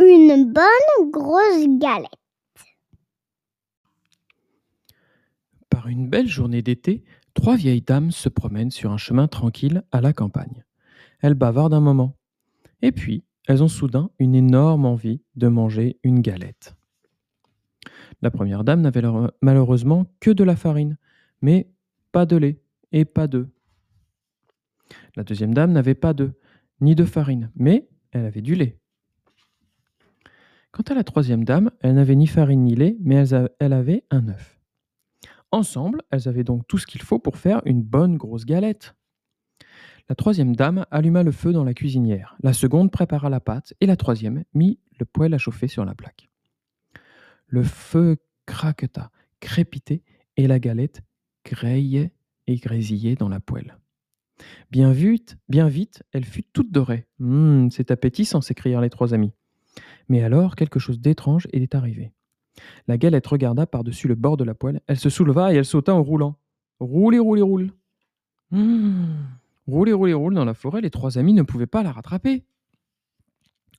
une bonne grosse galette? Par une belle journée d'été, trois vieilles dames se promènent sur un chemin tranquille à la campagne. Elles bavardent un moment. Et puis, elles ont soudain une énorme envie de manger une galette. La première dame n'avait malheureusement que de la farine, mais pas de lait et pas d'œufs. La deuxième dame n'avait pas d'œufs ni de farine, mais elle avait du lait. Quant à la troisième dame, elle n'avait ni farine ni lait, mais elle avait un œuf. Ensemble, elles avaient donc tout ce qu'il faut pour faire une bonne grosse galette. La troisième dame alluma le feu dans la cuisinière, la seconde prépara la pâte, et la troisième mit le poêle à chauffer sur la plaque. Le feu craqueta, crépitait, et la galette grayait et grésillait dans la poêle. Bien vite, bien vite, elle fut toute dorée. Hum, c'est appétissant, s'écrièrent les trois amis. Mais alors, quelque chose d'étrange est arrivé. La galette regarda par-dessus le bord de la poêle, elle se souleva et elle sauta en roulant. Roulez, roulez, roule. Hum, roulez, roulez, roule dans la forêt, les trois amis ne pouvaient pas la rattraper.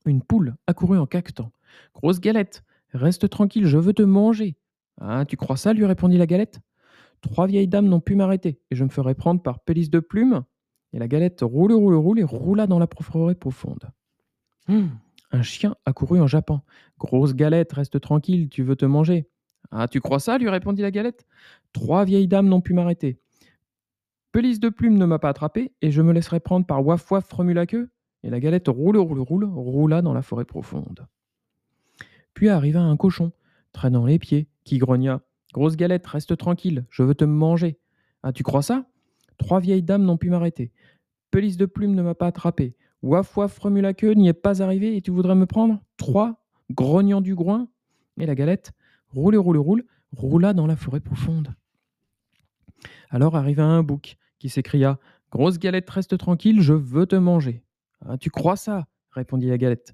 Une poule accourut en caquetant. Grosse galette, reste tranquille, je veux te manger. Ah, tu crois ça lui répondit la galette. Trois vieilles dames n'ont pu m'arrêter, et je me ferai prendre par Pélis de Plume. Et la galette roule, roule, roule, et roula dans la forêt profonde. Hum, un chien accourut en jappant. Grosse galette, reste tranquille, tu veux te manger. Ah, tu crois ça lui répondit la galette. Trois vieilles dames n'ont pu m'arrêter. Pelisse de plume ne m'a pas attrapé, et je me laisserai prendre par Waf Waf remue la queue. Et la galette roule, roule, roule, roula dans la forêt profonde. Puis arriva un cochon, traînant les pieds, qui grogna. Grosse galette, reste tranquille, je veux te manger. Ah, tu crois ça? Trois vieilles dames n'ont pu m'arrêter. Pelisse de plume ne m'a pas attrapé. Waf la queue, n'y est pas arrivé et tu voudrais me prendre Trois Grognant du groin? Et la galette, roule, roule, roule, roula dans la forêt profonde. Alors arriva un bouc qui s'écria Grosse galette, reste tranquille, je veux te manger. Ah, tu crois ça répondit la galette.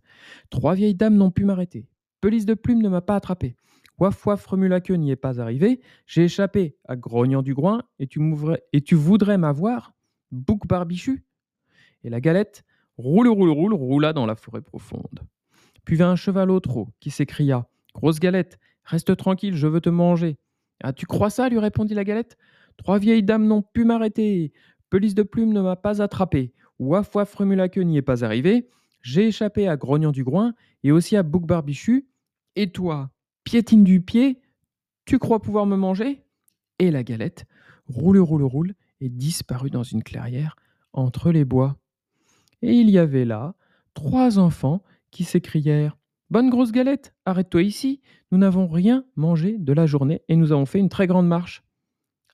Trois vieilles dames n'ont pu m'arrêter. Pelisse de plume ne m'a pas attrapé. Waf waf remue la queue n'y est pas arrivé. J'ai échappé à grognant du groin et tu voudrais m'avoir Bouc barbichu Et la galette, roule, roule, roule, roula dans la forêt profonde. Puis vint un cheval au trot qui s'écria Grosse galette, reste tranquille, je veux te manger. Ah, tu crois ça? lui répondit la galette. Trois vieilles dames n'ont pu m'arrêter. Pelisse de plume ne m'a pas attrapé. Waf waf queue n'y est pas arrivé. J'ai échappé à Grognon du Groin et aussi à Bouc Barbichu. Et toi, piétine du pied, tu crois pouvoir me manger? Et la galette, roule, roule, roule, et disparut dans une clairière entre les bois. Et il y avait là trois enfants qui s'écrièrent Bonne grosse galette, arrête-toi ici, nous n'avons rien mangé de la journée et nous avons fait une très grande marche.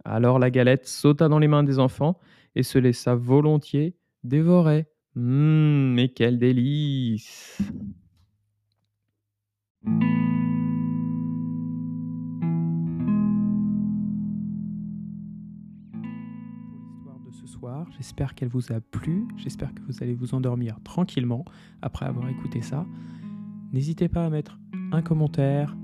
Alors la galette sauta dans les mains des enfants et se laissa volontiers dévorer. Hum, mais quel délice J'espère qu'elle vous a plu. J'espère que vous allez vous endormir tranquillement après avoir écouté ça. N'hésitez pas à mettre un commentaire,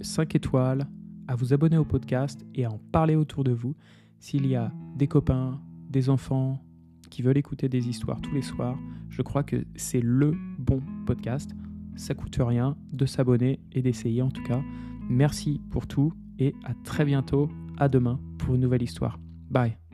5 étoiles, à vous abonner au podcast et à en parler autour de vous. S'il y a des copains, des enfants qui veulent écouter des histoires tous les soirs, je crois que c'est le bon podcast. Ça coûte rien de s'abonner et d'essayer en tout cas. Merci pour tout et à très bientôt. À demain pour une nouvelle histoire. Bye.